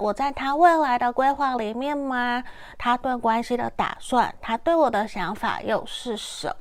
我在他未来的规划里面吗？他对关系的打算他对我的想法又是什